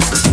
Thank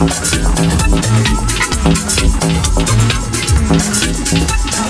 Thank you.